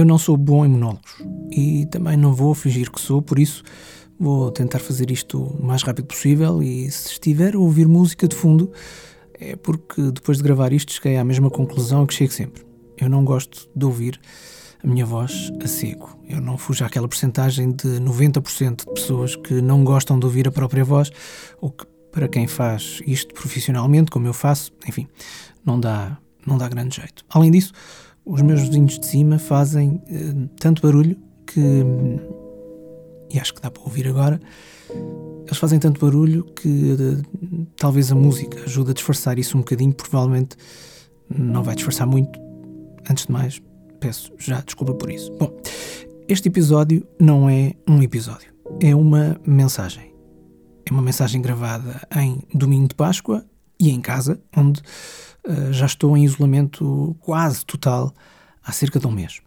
Eu não sou bom em monólogos e também não vou fingir que sou, por isso vou tentar fazer isto o mais rápido possível e se estiver a ouvir música de fundo é porque depois de gravar isto cheguei à mesma conclusão que chego sempre. Eu não gosto de ouvir a minha voz a seco. Eu não fujo àquela porcentagem de 90% de pessoas que não gostam de ouvir a própria voz ou que para quem faz isto profissionalmente, como eu faço, enfim, não dá, não dá grande jeito. Além disso, os meus vizinhos de cima fazem uh, tanto barulho que. E acho que dá para ouvir agora. Eles fazem tanto barulho que uh, talvez a música ajude a disfarçar isso um bocadinho. Provavelmente não vai disfarçar muito. Antes de mais, peço já desculpa por isso. Bom, este episódio não é um episódio, é uma mensagem. É uma mensagem gravada em domingo de Páscoa e em casa, onde uh, já estou em isolamento quase total há cerca de um mês.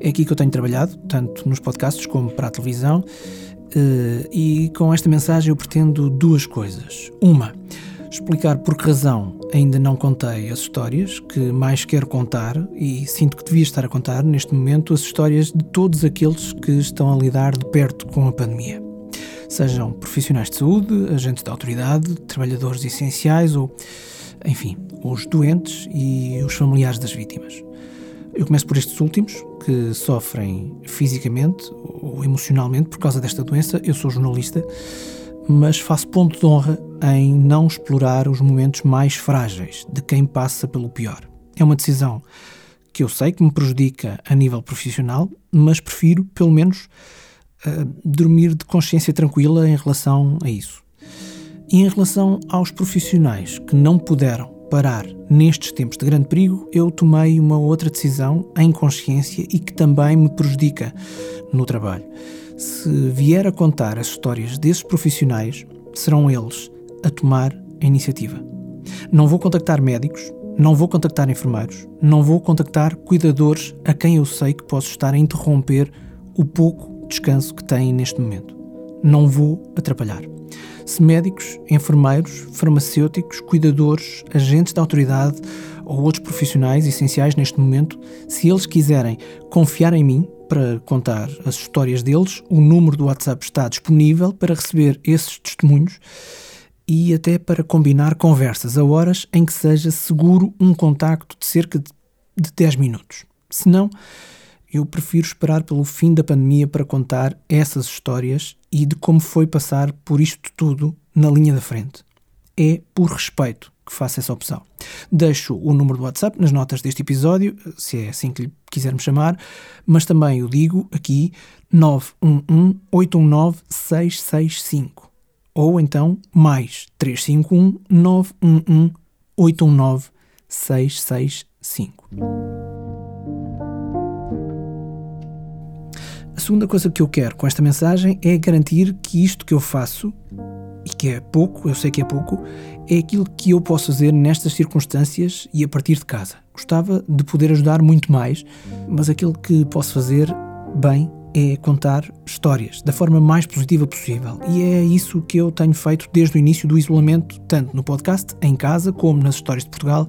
É aqui que eu tenho trabalhado, tanto nos podcasts como para a televisão, uh, e com esta mensagem eu pretendo duas coisas. Uma, explicar por que razão ainda não contei as histórias que mais quero contar e sinto que devia estar a contar neste momento as histórias de todos aqueles que estão a lidar de perto com a pandemia. Sejam profissionais de saúde, agentes de autoridade, trabalhadores essenciais ou, enfim, os doentes e os familiares das vítimas. Eu começo por estes últimos, que sofrem fisicamente ou emocionalmente por causa desta doença. Eu sou jornalista, mas faço ponto de honra em não explorar os momentos mais frágeis de quem passa pelo pior. É uma decisão que eu sei que me prejudica a nível profissional, mas prefiro, pelo menos, uh, dormir de consciência tranquila em relação a isso. E em relação aos profissionais que não puderam parar nestes tempos de grande perigo, eu tomei uma outra decisão em consciência e que também me prejudica no trabalho. Se vier a contar as histórias desses profissionais, serão eles a tomar a iniciativa. Não vou contactar médicos, não vou contactar enfermeiros, não vou contactar cuidadores a quem eu sei que posso estar a interromper o pouco descanso que têm neste momento. Não vou atrapalhar. Se médicos, enfermeiros, farmacêuticos, cuidadores, agentes da autoridade ou outros profissionais essenciais neste momento, se eles quiserem confiar em mim para contar as histórias deles, o número do WhatsApp está disponível para receber esses testemunhos e até para combinar conversas a horas em que seja seguro um contacto de cerca de, de 10 minutos. Se não, eu prefiro esperar pelo fim da pandemia para contar essas histórias e de como foi passar por isto tudo na linha da frente. É por respeito que faço essa opção. Deixo o número do WhatsApp nas notas deste episódio, se é assim que lhe quisermos chamar, mas também o digo aqui 911 819 665 ou então mais 351 911 819 665. Segunda coisa que eu quero com esta mensagem é garantir que isto que eu faço, e que é pouco, eu sei que é pouco, é aquilo que eu posso fazer nestas circunstâncias e a partir de casa. Gostava de poder ajudar muito mais, mas aquilo que posso fazer bem é contar histórias da forma mais positiva possível. E é isso que eu tenho feito desde o início do isolamento, tanto no podcast, em casa, como nas histórias de Portugal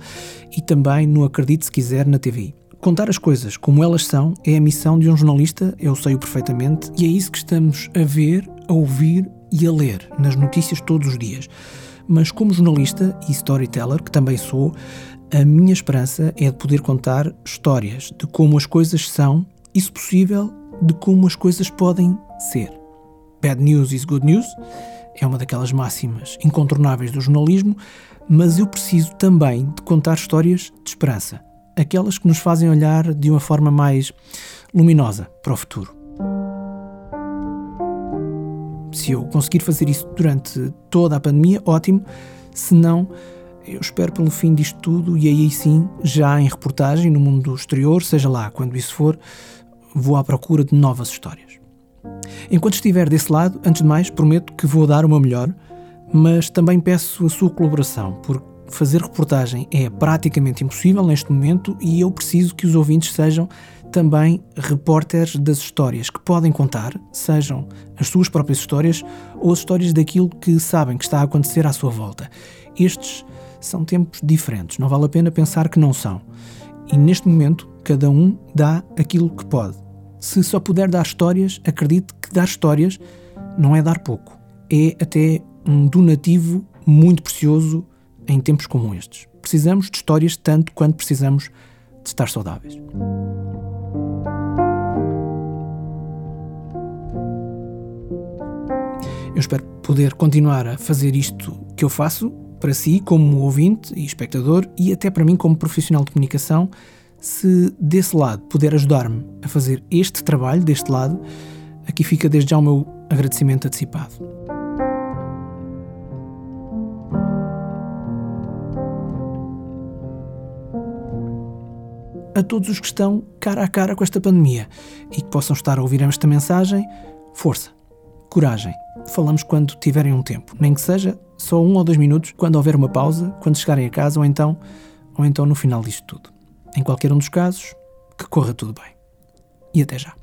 e também no Acredite Se Quiser na TV. Contar as coisas como elas são é a missão de um jornalista, eu sei-o perfeitamente, e é isso que estamos a ver, a ouvir e a ler nas notícias todos os dias. Mas como jornalista e storyteller, que também sou, a minha esperança é de poder contar histórias de como as coisas são e, se possível, de como as coisas podem ser. Bad news is good news é uma daquelas máximas incontornáveis do jornalismo, mas eu preciso também de contar histórias de esperança aquelas que nos fazem olhar de uma forma mais luminosa para o futuro. Se eu conseguir fazer isso durante toda a pandemia, ótimo. Se não, eu espero pelo fim disto tudo e aí sim, já em reportagem no mundo exterior, seja lá quando isso for, vou à procura de novas histórias. Enquanto estiver desse lado, antes de mais, prometo que vou dar o meu melhor, mas também peço a sua colaboração, porque fazer reportagem é praticamente impossível neste momento e eu preciso que os ouvintes sejam também repórteres das histórias que podem contar, sejam as suas próprias histórias ou as histórias daquilo que sabem que está a acontecer à sua volta. Estes são tempos diferentes, não vale a pena pensar que não são. E neste momento, cada um dá aquilo que pode. Se só puder dar histórias, acredite que dar histórias não é dar pouco. É até um donativo muito precioso em tempos como estes. Precisamos de histórias tanto quanto precisamos de estar saudáveis. Eu espero poder continuar a fazer isto que eu faço para si, como ouvinte e espectador, e até para mim, como profissional de comunicação, se desse lado puder ajudar-me a fazer este trabalho, deste lado, aqui fica desde já o meu agradecimento antecipado. A todos os que estão cara a cara com esta pandemia e que possam estar a ouvir esta mensagem, força, coragem. Falamos quando tiverem um tempo, nem que seja só um ou dois minutos, quando houver uma pausa, quando chegarem a casa ou então, ou então no final disto tudo. Em qualquer um dos casos, que corra tudo bem. E até já.